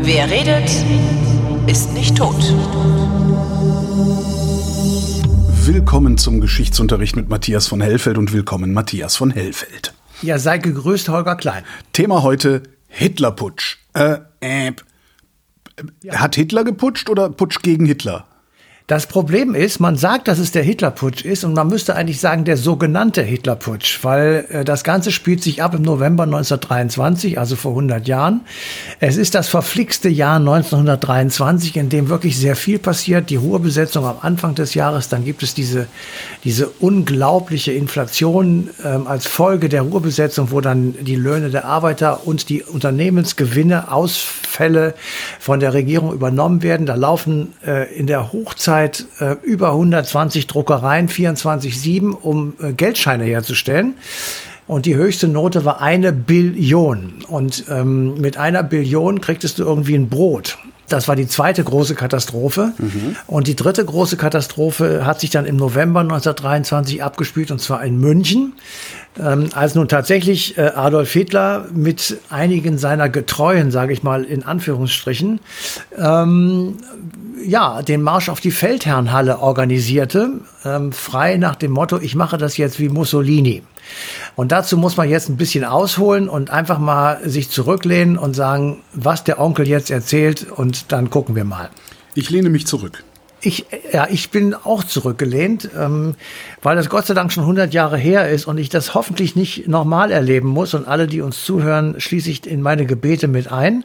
Wer redet, ist nicht tot. Willkommen zum Geschichtsunterricht mit Matthias von Hellfeld und willkommen Matthias von Hellfeld. Ja, sei gegrüßt, Holger Klein. Thema heute Hitlerputsch. Äh, äh, Hat Hitler geputscht oder Putsch gegen Hitler? Das Problem ist, man sagt, dass es der Hitlerputsch ist und man müsste eigentlich sagen, der sogenannte Hitlerputsch, weil äh, das Ganze spielt sich ab im November 1923, also vor 100 Jahren. Es ist das verflixte Jahr 1923, in dem wirklich sehr viel passiert. Die Ruhrbesetzung am Anfang des Jahres, dann gibt es diese, diese unglaubliche Inflation ähm, als Folge der Ruhrbesetzung, wo dann die Löhne der Arbeiter und die Unternehmensgewinne, Ausfälle von der Regierung übernommen werden. Da laufen äh, in der Hochzeit Zeit äh, über 120 Druckereien, 24-7, um äh, Geldscheine herzustellen. Und die höchste Note war eine Billion. Und ähm, mit einer Billion kriegtest du irgendwie ein Brot. Das war die zweite große Katastrophe. Mhm. Und die dritte große Katastrophe hat sich dann im November 1923 abgespielt, und zwar in München. Ähm, als nun tatsächlich äh, Adolf Hitler mit einigen seiner Getreuen, sage ich mal in Anführungsstrichen, ähm, ja, den Marsch auf die Feldherrnhalle organisierte, ähm, frei nach dem Motto, ich mache das jetzt wie Mussolini. Und dazu muss man jetzt ein bisschen ausholen und einfach mal sich zurücklehnen und sagen, was der Onkel jetzt erzählt und dann gucken wir mal. Ich lehne mich zurück. Ich, ja, ich bin auch zurückgelehnt, ähm, weil das Gott sei Dank schon 100 Jahre her ist und ich das hoffentlich nicht nochmal erleben muss. Und alle, die uns zuhören, schließe ich in meine Gebete mit ein,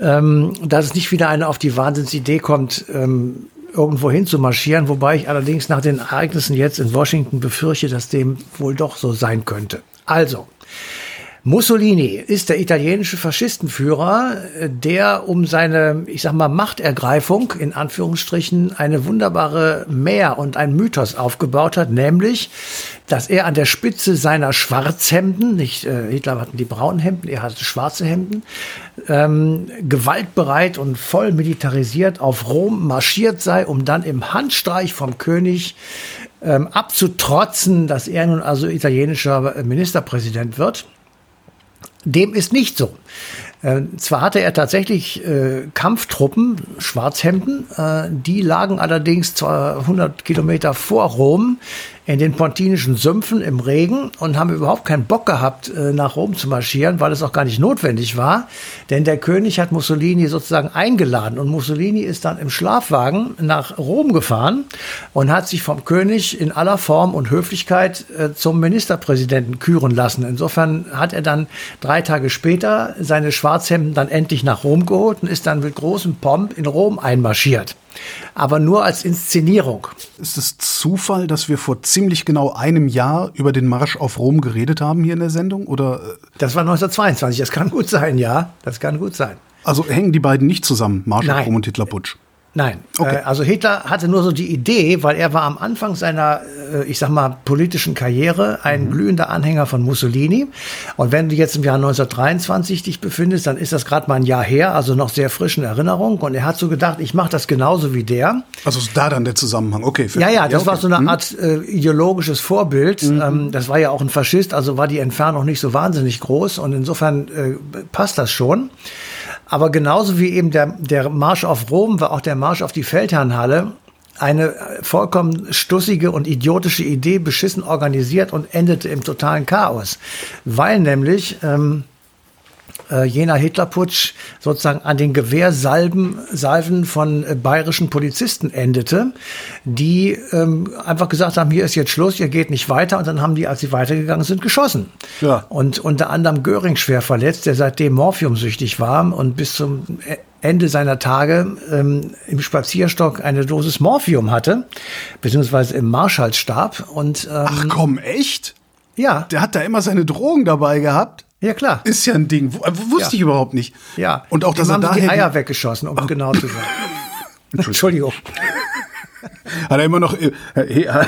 ähm, dass es nicht wieder eine auf die Wahnsinnsidee kommt, ähm, irgendwo hin zu marschieren, wobei ich allerdings nach den Ereignissen jetzt in Washington befürchte, dass dem wohl doch so sein könnte. Also, Mussolini ist der italienische Faschistenführer, der um seine, ich sag mal, Machtergreifung in Anführungsstrichen eine wunderbare Mehr und ein Mythos aufgebaut hat, nämlich, dass er an der Spitze seiner Schwarzhemden, nicht äh, Hitler hatten die braunen Hemden, er hatte schwarze Hemden, ähm, gewaltbereit und voll militarisiert auf Rom marschiert sei, um dann im Handstreich vom König ähm, abzutrotzen, dass er nun also italienischer Ministerpräsident wird. Dem ist nicht so. Äh, zwar hatte er tatsächlich äh, Kampftruppen, Schwarzhemden, äh, die lagen allerdings 200 Kilometer vor Rom in den pontinischen Sümpfen im Regen und haben überhaupt keinen Bock gehabt, äh, nach Rom zu marschieren, weil es auch gar nicht notwendig war. Denn der König hat Mussolini sozusagen eingeladen und Mussolini ist dann im Schlafwagen nach Rom gefahren und hat sich vom König in aller Form und Höflichkeit äh, zum Ministerpräsidenten küren lassen. Insofern hat er dann drei Tage später seine Schwarzhemden dann endlich nach Rom geholt und ist dann mit großem Pomp in Rom einmarschiert aber nur als Inszenierung. Ist es Zufall, dass wir vor ziemlich genau einem Jahr über den Marsch auf Rom geredet haben hier in der Sendung? Oder? Das war 1922. Das kann gut sein, ja. Das kann gut sein. Also hängen die beiden nicht zusammen, Marsch auf Rom und Hitlerputsch? Nein. Okay. Äh, also Hitler hatte nur so die Idee, weil er war am Anfang seiner, äh, ich sag mal, politischen Karriere ein mhm. glühender Anhänger von Mussolini. Und wenn du jetzt im Jahr 1923 dich befindest, dann ist das gerade mal ein Jahr her, also noch sehr frisch in Erinnerung. Und er hat so gedacht, ich mache das genauso wie der. Also ist da dann der Zusammenhang, okay. Ja, ja, das ja, okay. war so eine mhm. Art äh, ideologisches Vorbild. Mhm. Ähm, das war ja auch ein Faschist, also war die Entfernung nicht so wahnsinnig groß. Und insofern äh, passt das schon. Aber genauso wie eben der, der Marsch auf Rom war auch der Marsch auf die Feldherrnhalle eine vollkommen stussige und idiotische Idee, beschissen organisiert und endete im totalen Chaos. Weil nämlich ähm, äh, jener Hitlerputsch sozusagen an den Gewehrsalben Salven von äh, bayerischen Polizisten endete, die ähm, einfach gesagt haben, hier ist jetzt Schluss, ihr geht nicht weiter. Und dann haben die, als sie weitergegangen sind, geschossen. Ja. Und unter anderem Göring schwer verletzt, der seitdem morphiumsüchtig war und bis zum e-, Ende seiner Tage ähm, im Spazierstock eine Dosis Morphium hatte, beziehungsweise im Marschallstab. Und, ähm, Ach komm, echt? Ja. Der hat da immer seine Drogen dabei gehabt. Ja, kar. Ist ja ein Ding. W wusste ja. ich überhaupt nicht. Ja. Und auch, dass er daher die Eier weggeschossen, um oh. genau zu sein. Entschuldigung. Hat er immer noch, äh, äh,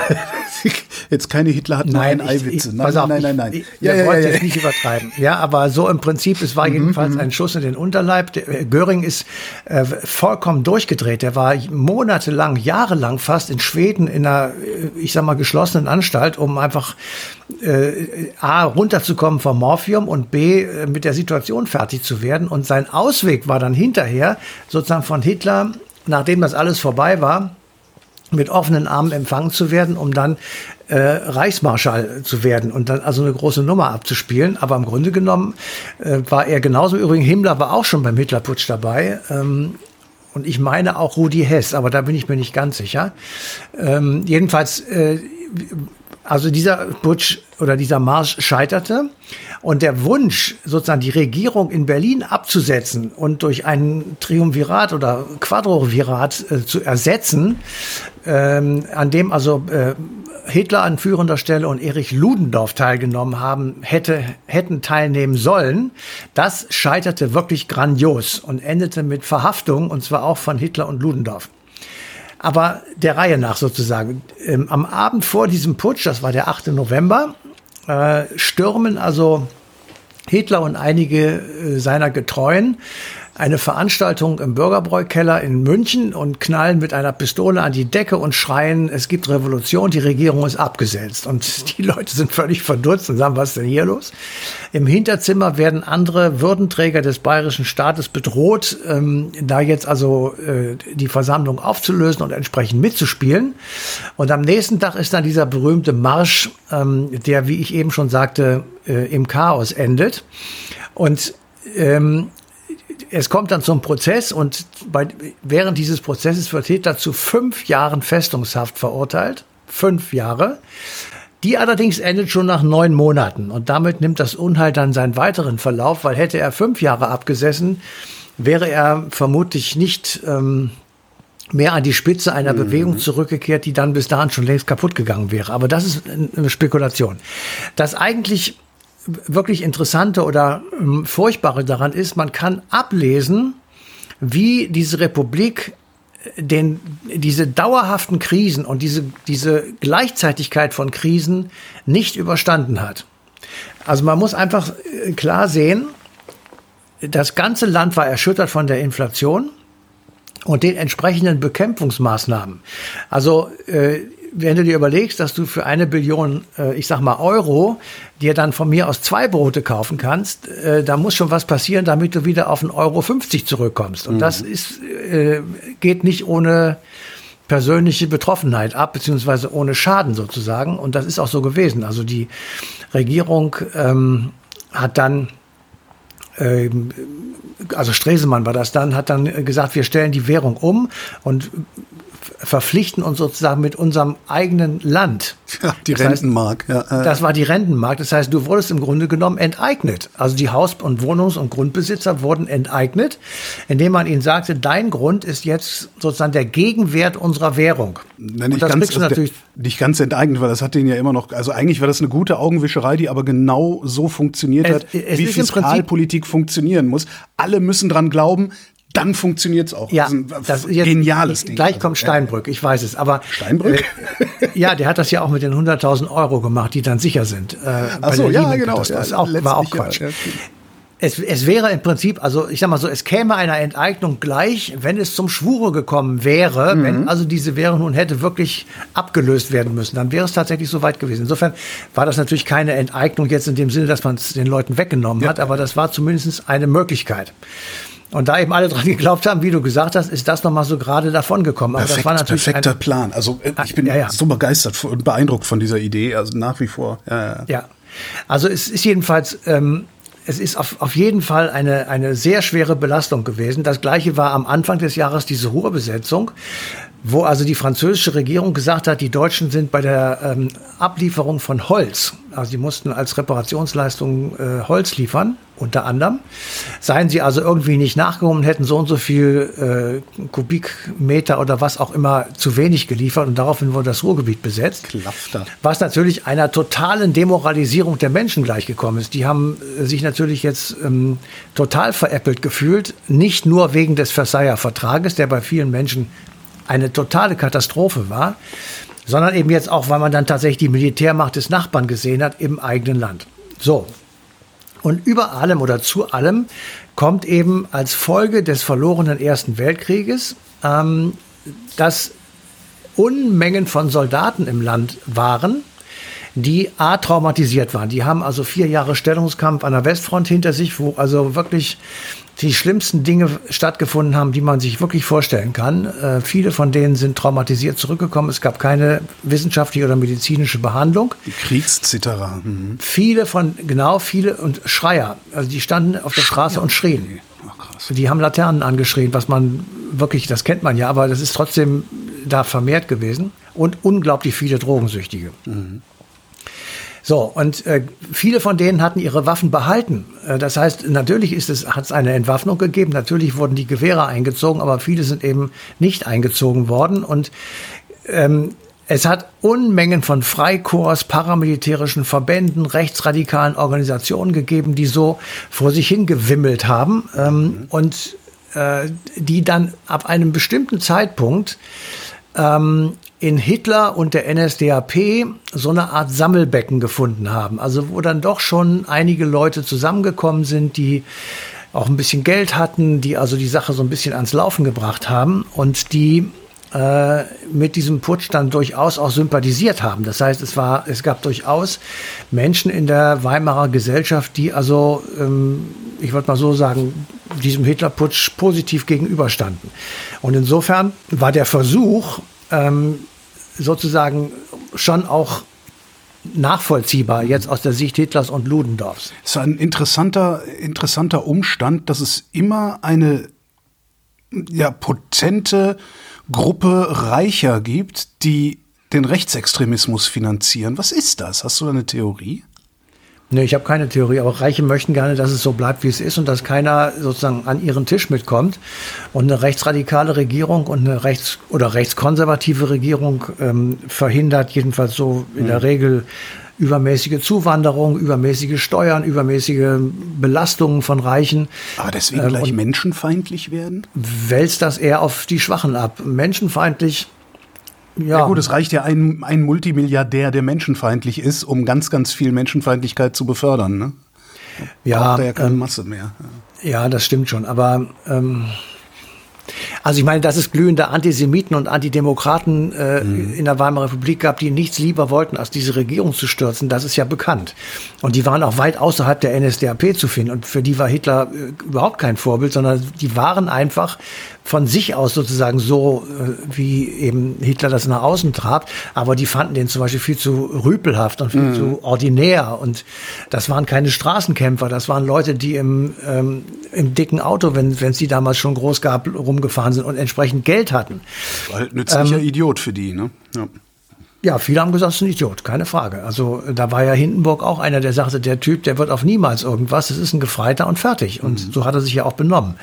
jetzt keine Hitler hat Nein, ein Eiwitze. Nein, pass auf, nein, nein, nein. Ich, Ja, ja, ja, ja. nicht übertreiben. Ja, aber so im Prinzip, es war jedenfalls ein Schuss in den Unterleib. Äh, Göring ist äh, vollkommen durchgedreht. Der war monatelang, jahrelang fast in Schweden in einer, äh, ich sag mal, geschlossenen Anstalt, um einfach äh, A, runterzukommen vom Morphium und B, äh, mit der Situation fertig zu werden. Und sein Ausweg war dann hinterher sozusagen von Hitler, nachdem das alles vorbei war, mit offenen Armen empfangen zu werden, um dann äh, Reichsmarschall zu werden und dann also eine große Nummer abzuspielen. Aber im Grunde genommen äh, war er genauso. Übrigens, Himmler war auch schon beim Hitlerputsch dabei. Ähm, und ich meine auch Rudi Hess, aber da bin ich mir nicht ganz sicher. Ähm, jedenfalls, äh, also dieser Putsch oder dieser Marsch scheiterte und der Wunsch, sozusagen die Regierung in Berlin abzusetzen und durch ein Triumvirat oder Quadrovirat äh, zu ersetzen, ähm, an dem also äh, Hitler an führender Stelle und Erich Ludendorff teilgenommen haben, hätte, hätten teilnehmen sollen, das scheiterte wirklich grandios und endete mit Verhaftung, und zwar auch von Hitler und Ludendorff. Aber der Reihe nach sozusagen. Ähm, am Abend vor diesem Putsch, das war der 8. November, äh, stürmen also Hitler und einige äh, seiner Getreuen eine Veranstaltung im Bürgerbräukeller in München und knallen mit einer Pistole an die Decke und schreien, es gibt Revolution, die Regierung ist abgesetzt. Und die Leute sind völlig verdutzt und sagen, was ist denn hier los? Im Hinterzimmer werden andere Würdenträger des bayerischen Staates bedroht, ähm, da jetzt also äh, die Versammlung aufzulösen und entsprechend mitzuspielen. Und am nächsten Tag ist dann dieser berühmte Marsch, ähm, der, wie ich eben schon sagte, äh, im Chaos endet. Und ähm, es kommt dann zum Prozess und bei, während dieses Prozesses wird Hitler zu fünf Jahren Festungshaft verurteilt. Fünf Jahre. Die allerdings endet schon nach neun Monaten und damit nimmt das Unheil dann seinen weiteren Verlauf, weil hätte er fünf Jahre abgesessen, wäre er vermutlich nicht ähm, mehr an die Spitze einer Mhm. Bewegung zurückgekehrt, die dann bis dahin schon längst kaputt gegangen wäre. Aber das ist eine Spekulation. Das eigentlich wirklich Interessante oder ähm, Furchtbare daran ist, man kann ablesen, wie diese Republik äh, den, diese dauerhaften Krisen und diese, diese Gleichzeitigkeit von Krisen nicht überstanden hat. Also man muss einfach äh, klar sehen, das ganze Land war erschüttert von der Inflation und den entsprechenden Bekämpfungsmaßnahmen. Also äh, wenn du dir überlegst, dass du für eine Billion, äh, ich sag mal Euro, dir dann von mir aus zwei Brote kaufen kannst, äh, da muss schon was passieren, damit du wieder auf einen Euro 50 zurückkommst. Und das ist, äh, geht nicht ohne persönliche Betroffenheit ab, beziehungsweise ohne Schaden sozusagen. Und das ist auch so gewesen. Also die Regierung ähm, hat dann ähm, also Stresemann war das dann, hat dann gesagt, wir stellen die Währung um und verpflichten uns sozusagen mit unserem eigenen Land. Ja, die Das heißt, Rentenmark. Ja, äh, Das war die Rentenmark. Das heißt, du wurdest im Grunde genommen enteignet. Also die Haus- und Wohnungs- und Grundbesitzer wurden enteignet, indem man ihnen sagte, dein Grund ist jetzt sozusagen der Gegenwert unserer Währung. Und nicht, das ganz, also natürlich. der, nicht ganz enteignet, weil das hat den ja immer noch, also eigentlich war das eine gute Augenwischerei, die aber genau so funktioniert Es- hat, es wie Fiskalpolitik funktionieren muss. Alle müssen dran glauben, dann funktioniert es auch. Ja, das ist ein das jetzt, geniales Ding. Gleich Also, kommt Steinbrück, ich weiß es. Aber Steinbrück? Äh, ja, der hat das ja auch mit den 100.000 Euro gemacht, die dann sicher sind. Äh, Ach so, ja, Lehman-Katastrophe. genau. Das Ja, auch, war auch ja, Quatsch. ja. Es, es wäre im Prinzip, also ich sag mal so, es käme einer Enteignung gleich, wenn es zum Schwure gekommen wäre, Mhm. wenn also diese Währung nun hätte wirklich abgelöst werden müssen, dann wäre es tatsächlich so weit gewesen. Insofern war das natürlich keine Enteignung jetzt in dem Sinne, dass man es den Leuten weggenommen hat, aber das war zumindest eine Möglichkeit. Und da eben alle dran geglaubt haben, wie du gesagt hast, ist das nochmal so gerade davon gekommen. Aber Perfekt, das war natürlich perfekter ein, Plan. Also äh, ich bin ja, ja. so begeistert und beeindruckt von dieser Idee, also nach wie vor. Ja, ja. Ja, also es ist jedenfalls, ähm, es ist auf, auf jeden Fall eine, eine sehr schwere Belastung gewesen. Das gleiche war am Anfang des Jahres diese Ruhrbesetzung, wo also die französische Regierung gesagt hat, die Deutschen sind bei der ähm, Ablieferung von Holz, also die mussten als Reparationsleistung äh, Holz liefern, unter anderem. Seien sie also irgendwie nicht nachgekommen, hätten so und so viel äh, Kubikmeter oder was auch immer zu wenig geliefert und daraufhin wurde das Ruhrgebiet besetzt. Klafter. Was natürlich einer totalen Demoralisierung der Menschen gleichgekommen ist. Die haben äh, sich natürlich jetzt ähm, total veräppelt gefühlt, nicht nur wegen des Versailler Vertrages, der bei vielen Menschen eine totale Katastrophe war, sondern eben jetzt auch, weil man dann tatsächlich die Militärmacht des Nachbarn gesehen hat im eigenen Land. So. Und über allem oder zu allem kommt eben als Folge des verlorenen Ersten Weltkrieges, ähm, dass Unmengen von Soldaten im Land waren, die A traumatisiert waren. Die haben also vier Jahre Stellungskampf an der Westfront hinter sich, wo also wirklich die schlimmsten Dinge stattgefunden haben, die man sich wirklich vorstellen kann. Äh, viele von denen sind traumatisiert zurückgekommen. Es gab keine wissenschaftliche oder medizinische Behandlung. Die Kriegszitterer. Mhm. Viele von, genau, viele und Schreier. Also die standen auf der Straße und schrien. Ach, die haben Laternen angeschrien, was man wirklich, das kennt man ja, aber das ist trotzdem da vermehrt gewesen. Und unglaublich viele Drogensüchtige. Mhm. So, und äh, viele von denen hatten ihre Waffen behalten. Äh, das heißt, natürlich ist es, hat es eine Entwaffnung gegeben, natürlich wurden die Gewehre eingezogen, aber viele sind eben nicht eingezogen worden. Und ähm, es hat Unmengen von Freikorps, paramilitärischen Verbänden, rechtsradikalen Organisationen gegeben, die so vor sich hingewimmelt haben ähm, mhm. und äh, die dann ab einem bestimmten Zeitpunkt ähm, in Hitler und der NSDAP so eine Art Sammelbecken gefunden haben. Also wo dann doch schon einige Leute zusammengekommen sind, die auch ein bisschen Geld hatten, die also die Sache so ein bisschen ans Laufen gebracht haben und die äh, mit diesem Putsch dann durchaus auch sympathisiert haben. Das heißt, es war, es gab durchaus Menschen in der Weimarer Gesellschaft, die also, ähm, ich würde mal so sagen, diesem Hitlerputsch positiv gegenüberstanden. Und insofern war der Versuch, ähm, sozusagen schon auch nachvollziehbar jetzt aus der Sicht Hitlers und Ludendorffs. Es ist ein interessanter, interessanter Umstand, dass es immer eine ja, potente Gruppe Reicher gibt, die den Rechtsextremismus finanzieren. Was ist das? Hast du da eine Theorie? Nee, ich habe keine Theorie, aber Reiche möchten gerne, dass es so bleibt, wie es ist und dass keiner sozusagen an ihren Tisch mitkommt. Und eine rechtsradikale Regierung und eine rechts- oder rechtskonservative Regierung ähm, verhindert jedenfalls so in mhm. der Regel übermäßige Zuwanderung, übermäßige Steuern, übermäßige Belastungen von Reichen. Aber deswegen ähm, gleich menschenfeindlich werden? Wälzt das eher auf die Schwachen ab. Menschenfeindlich ja. ja gut, es reicht ja ein, ein Multimilliardär, der menschenfeindlich ist, um ganz, ganz viel Menschenfeindlichkeit zu befördern. Ne? Ja, braucht er ja keine ähm, Masse mehr. Ja. ja, das stimmt schon. Aber ähm, also ich meine, dass es glühende Antisemiten und Antidemokraten äh, mhm. in der Weimarer Republik gab, die nichts lieber wollten, als diese Regierung zu stürzen, das ist ja bekannt. Und die waren auch weit außerhalb der NSDAP zu finden. Und für die war Hitler äh, überhaupt kein Vorbild, sondern die waren einfach von sich aus sozusagen so, äh, wie eben Hitler das nach außen trab. Aber die fanden den zum Beispiel viel zu rüpelhaft und viel mhm. zu ordinär. Und das waren keine Straßenkämpfer, das waren Leute, die im, ähm, im dicken Auto, wenn es die damals schon groß gab, rumgefahren sind und entsprechend Geld hatten. War halt nützlicher ähm, Idiot für die, ne? Ja. Ja, viele haben gesagt, es ist ein Idiot, keine Frage. Also da war ja Hindenburg auch einer, der sagte, der Typ, der wird auf niemals irgendwas, es ist ein Gefreiter und fertig. Und mhm. so hat er sich ja auch benommen.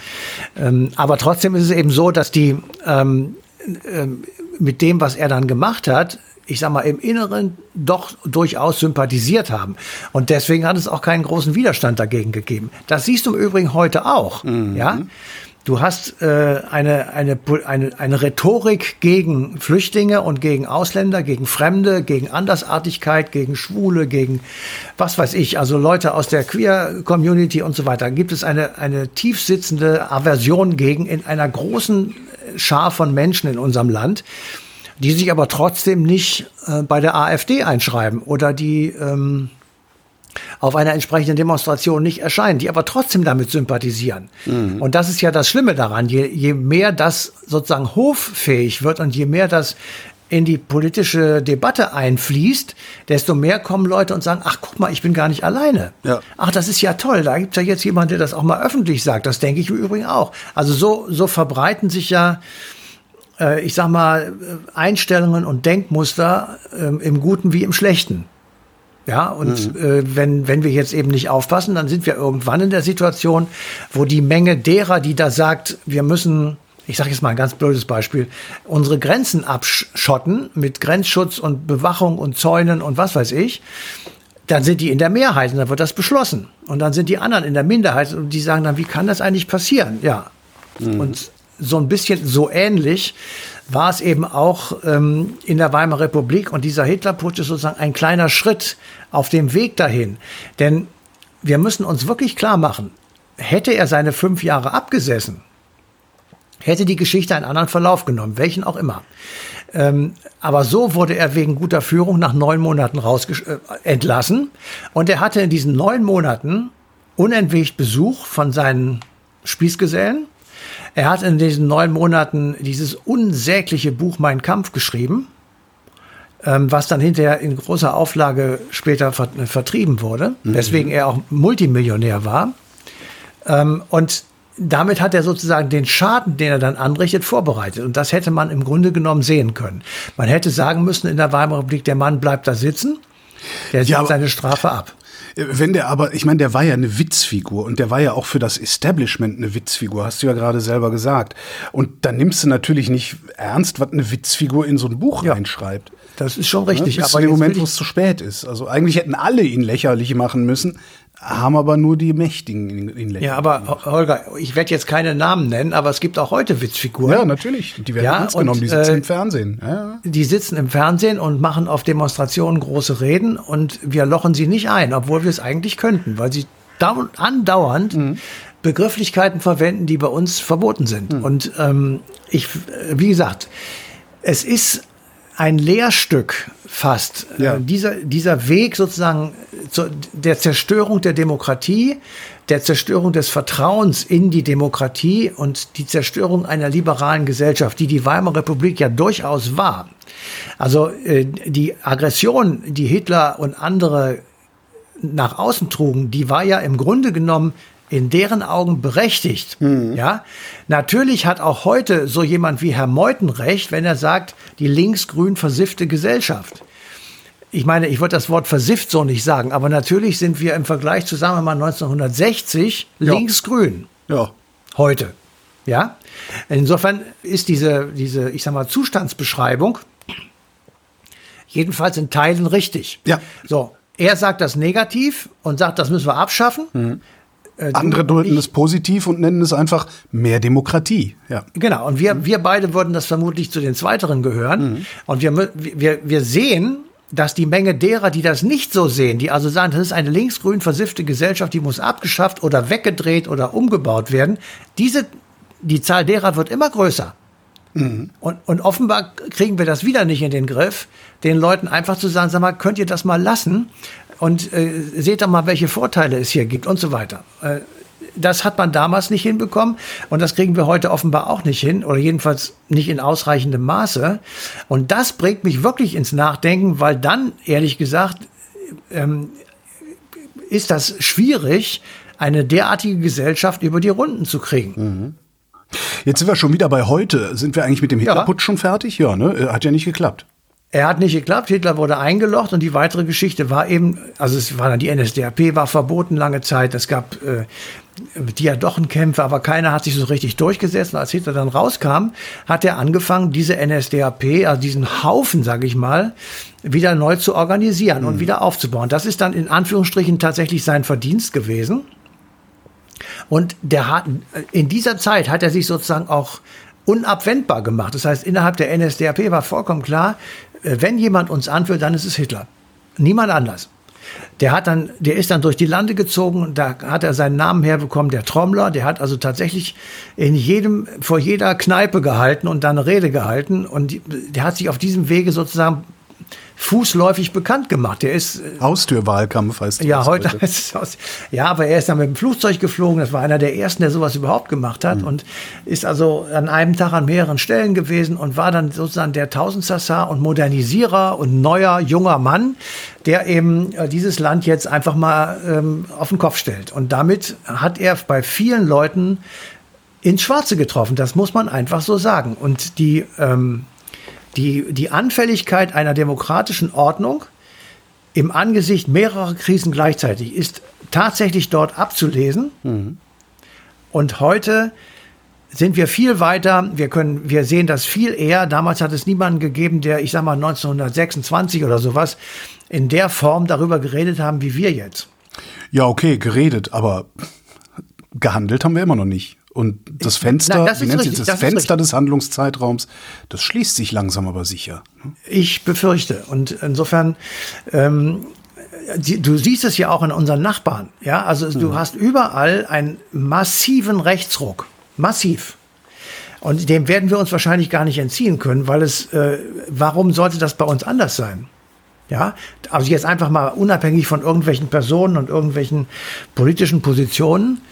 Ähm, aber trotzdem ist es eben so, dass die ähm, äh, mit dem, was er dann gemacht hat, ich sag mal, im Inneren doch durchaus sympathisiert haben. Und deswegen hat es auch keinen großen Widerstand dagegen gegeben. Das siehst du im Übrigen heute auch. Mhm. Ja. Du hast äh, eine, eine, eine, eine Rhetorik gegen Flüchtlinge und gegen Ausländer, gegen Fremde, gegen Andersartigkeit, gegen Schwule, gegen was weiß ich, also Leute aus der Queer-Community und so weiter. Gibt es eine, eine tief sitzende Aversion gegen in einer großen Schar von Menschen in unserem Land, die sich aber trotzdem nicht äh, bei der AfD einschreiben oder die ähm, auf einer entsprechenden Demonstration nicht erscheinen, die aber trotzdem damit sympathisieren. Mhm. Und das ist ja das Schlimme daran. Je, je mehr das sozusagen hoffähig wird und je mehr das in die politische Debatte einfließt, desto mehr kommen Leute und sagen, ach guck mal, ich bin gar nicht alleine. Ja. Ach, das ist ja toll, da gibt es ja jetzt jemanden, der das auch mal öffentlich sagt. Das denke ich im Übrigen auch. Also so, so verbreiten sich ja, äh, ich sag mal, Einstellungen und Denkmuster äh, im Guten wie im Schlechten. Ja, und mhm. äh, wenn, wenn wir jetzt eben nicht aufpassen, dann sind wir irgendwann in der Situation, wo die Menge derer, die da sagt, wir müssen, ich sage jetzt mal ein ganz blödes Beispiel, unsere Grenzen abschotten mit Grenzschutz und Bewachung und Zäunen und was weiß ich, dann sind die in der Mehrheit und dann wird das beschlossen. Und dann sind die anderen in der Minderheit und die sagen dann, wie kann das eigentlich passieren? Ja. Mhm. Und so ein bisschen so ähnlich war es eben auch ähm, in der Weimarer Republik. Und dieser Hitlerputsch ist sozusagen ein kleiner Schritt auf dem Weg dahin. Denn wir müssen uns wirklich klar machen, hätte er seine fünf Jahre abgesessen, hätte die Geschichte einen anderen Verlauf genommen, welchen auch immer. Ähm, aber so wurde er wegen guter Führung nach neun Monaten äh, entlassen. Und er hatte in diesen neun Monaten unentwegt Besuch von seinen Spießgesellen. Er hat in diesen neun Monaten dieses unsägliche Buch Mein Kampf geschrieben, ähm, was dann hinterher in großer Auflage später vertrieben wurde, mhm. weswegen er auch Multimillionär war. Ähm, und damit hat er sozusagen den Schaden, den er dann anrichtet, vorbereitet. Und das hätte man im Grunde genommen sehen können. Man hätte sagen müssen in der Weimarer Republik, der Mann bleibt da sitzen, der sitzt ja, seine Strafe ab. Wenn der aber, ich meine, der war ja eine Witzfigur und der war ja auch für das Establishment eine Witzfigur, hast du ja gerade selber gesagt. Und dann nimmst du natürlich nicht ernst, was eine Witzfigur in so ein Buch ja. reinschreibt. Das ist schon richtig. Ja, bis aber dem Moment, wo es zu spät ist. Also eigentlich hätten alle ihn lächerlich machen müssen haben aber nur die Mächtigen in, in Ländern. Ja, aber Holger, ich werde jetzt keine Namen nennen, aber es gibt auch heute Witzfiguren. Ja, natürlich. Die werden ja, ernst genommen, die sitzen äh, im Fernsehen. Ja. Die sitzen im Fernsehen und machen auf Demonstrationen große Reden und wir lochen sie nicht ein, obwohl wir es eigentlich könnten, weil sie andauernd mhm. Begrifflichkeiten verwenden, die bei uns verboten sind. Mhm. Und ähm, ich, wie gesagt, es ist ein Lehrstück fast. Ja. Äh, dieser, dieser Weg sozusagen zur, der Zerstörung der Demokratie, der Zerstörung des Vertrauens in die Demokratie und die Zerstörung einer liberalen Gesellschaft, die die Weimarer Republik ja durchaus war. Also äh, die Aggression, die Hitler und andere nach außen trugen, die war ja im Grunde genommen in deren Augen berechtigt. Mhm. Ja, natürlich hat auch heute so jemand wie Herr Meuthen recht, wenn er sagt, die linksgrün versiffte Gesellschaft. Ich meine, ich würde das Wort versifft so nicht sagen, aber natürlich sind wir im Vergleich zu, sagen wir mal, 1960 ja. linksgrün. Ja. Heute. Ja. Insofern ist diese, diese, ich sag mal, Zustandsbeschreibung jedenfalls in Teilen richtig. Ja. So. Er sagt das negativ und sagt, das müssen wir abschaffen. Mhm. Äh, Andere deuten es positiv und nennen es einfach mehr Demokratie. Ja. Genau, und wir, wir beide würden das vermutlich zu den Zweiteren gehören. Mhm. Und wir, wir, wir sehen, dass die Menge derer, die das nicht so sehen, die also sagen, das ist eine linksgrün versiffte Gesellschaft, die muss abgeschafft oder weggedreht oder umgebaut werden, diese, die Zahl derer wird immer größer. Mhm. Und, und offenbar kriegen wir das wieder nicht in den Griff, den Leuten einfach zu sagen, sag mal, könnt ihr das mal lassen? Und äh, seht doch mal, welche Vorteile es hier gibt und so weiter. Äh, das hat man damals nicht hinbekommen und das kriegen wir heute offenbar auch nicht hin oder jedenfalls nicht in ausreichendem Maße. Und das bringt mich wirklich ins Nachdenken, weil dann, ehrlich gesagt, ähm, ist das schwierig, eine derartige Gesellschaft über die Runden zu kriegen. Mhm. Jetzt sind wir schon wieder bei heute. Sind wir eigentlich mit dem Hitlerputsch ja. schon fertig? Ja, ne? Hat ja nicht geklappt. Er hat nicht geklappt, Hitler wurde eingelocht und die weitere Geschichte war eben, also es war dann die NSDAP war verboten lange Zeit, es gab äh, Diadochenkämpfe, aber keiner hat sich so richtig durchgesetzt. Und als Hitler dann rauskam, hat er angefangen, diese NSDAP, also diesen Haufen, sage ich mal, wieder neu zu organisieren mhm. und wieder aufzubauen. Das ist dann in Anführungsstrichen tatsächlich sein Verdienst gewesen. Und der hat, in dieser Zeit hat er sich sozusagen auch unabwendbar gemacht. Das heißt, innerhalb der NSDAP war vollkommen klar, wenn jemand uns anführt, dann ist es Hitler. Niemand anders. Der hat dann, der ist dann durch die Lande gezogen, da hat er seinen Namen herbekommen, der Trommler, der hat also tatsächlich in jedem, vor jeder Kneipe gehalten und dann eine Rede gehalten und der hat sich auf diesem Wege sozusagen fußläufig bekannt gemacht. Der ist äh, Haustürwahlkampf heißt das. Ja, heute heißt es Ja, aber er ist dann mit dem Flugzeug geflogen. Das war einer der ersten, der sowas überhaupt gemacht hat mhm. und ist also an einem Tag an mehreren Stellen gewesen und war dann sozusagen der Tausendsassar und Modernisierer und neuer junger Mann, der eben äh, dieses Land jetzt einfach mal ähm, auf den Kopf stellt. Und damit hat er bei vielen Leuten ins Schwarze getroffen. Das muss man einfach so sagen. Und die ähm, die, die Anfälligkeit einer demokratischen Ordnung im Angesicht mehrerer Krisen gleichzeitig ist tatsächlich dort abzulesen. Mhm. Und heute sind wir viel weiter. Wir können, wir sehen das viel eher. Damals hat es niemanden gegeben, der, ich sag mal, 1926 oder sowas in der Form darüber geredet haben, wie wir jetzt. Ja, okay, geredet, aber gehandelt haben wir immer noch nicht. Und das Fenster, Nein, das wie nennt richtig, sich das das Fenster des Handlungszeitraums, das schließt sich langsam aber sicher. Ich befürchte. Und insofern, ähm, du siehst es ja auch in unseren Nachbarn. Ja, also du hast überall einen massiven Rechtsruck. Massiv. Und dem werden wir uns wahrscheinlich gar nicht entziehen können, weil es, äh, warum sollte das bei uns anders sein? Ja, also jetzt einfach mal unabhängig von irgendwelchen Personen und irgendwelchen politischen Positionen.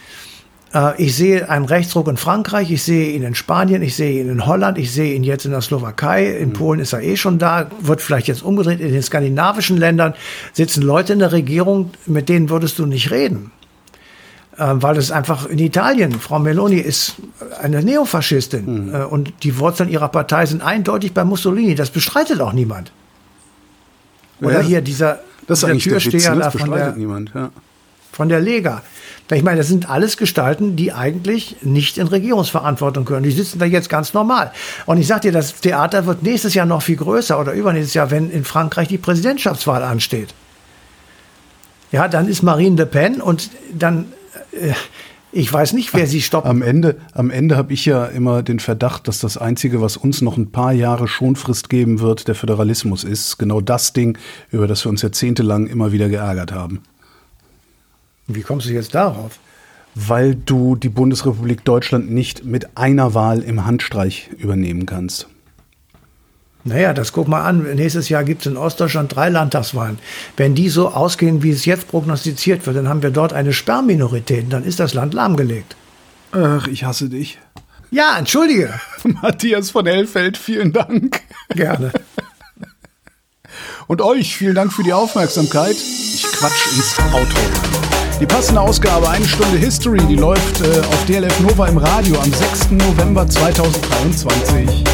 Äh, Ich sehe einen Rechtsruck in Frankreich, ich sehe ihn in Spanien, ich sehe ihn in Holland, ich sehe ihn jetzt in der Slowakei, in Polen ist er eh schon da, wird vielleicht jetzt umgedreht. In den skandinavischen Ländern sitzen Leute in der Regierung, mit denen würdest du nicht reden. Äh, Weil es einfach in Italien, Frau Meloni ist eine Neofaschistin äh, und die Wurzeln ihrer Partei sind eindeutig bei Mussolini. Das bestreitet auch niemand. Oder Ja, hier dieser, Das ist dieser eigentlich der Witz, Türsteher ne? da das von der, niemand. Ja. von der Lega. Ich meine, das sind alles Gestalten, die eigentlich nicht in Regierungsverantwortung gehören. Die sitzen da jetzt ganz normal. Und ich sag dir, das Theater wird nächstes Jahr noch viel größer oder übernächstes Jahr, wenn in Frankreich die Präsidentschaftswahl ansteht. Ja, dann ist Marine Le Pen und dann, äh, ich weiß nicht, wer sie stoppt. Am Ende, am Ende habe ich ja immer den Verdacht, dass das Einzige, was uns noch ein paar Jahre Schonfrist geben wird, der Föderalismus ist. Genau das Ding, über das wir uns jahrzehntelang immer wieder geärgert haben. Wie kommst du jetzt darauf? Weil du die Bundesrepublik Deutschland nicht mit einer Wahl im Handstreich übernehmen kannst. Naja, das guck mal an. Nächstes Jahr gibt es in Ostdeutschland drei Landtagswahlen. Wenn die so ausgehen, wie es jetzt prognostiziert wird, dann haben wir dort eine Sperrminorität. Dann ist das Land lahmgelegt. Ach, ich hasse dich. Ja, entschuldige. Matthias von Hellfeld, vielen Dank. Gerne. Und euch vielen Dank für die Aufmerksamkeit. Ich quatsch ins Auto. Die passende Ausgabe Eine Stunde History, die läuft äh, auf DLF Nova im Radio am 6. November 2023.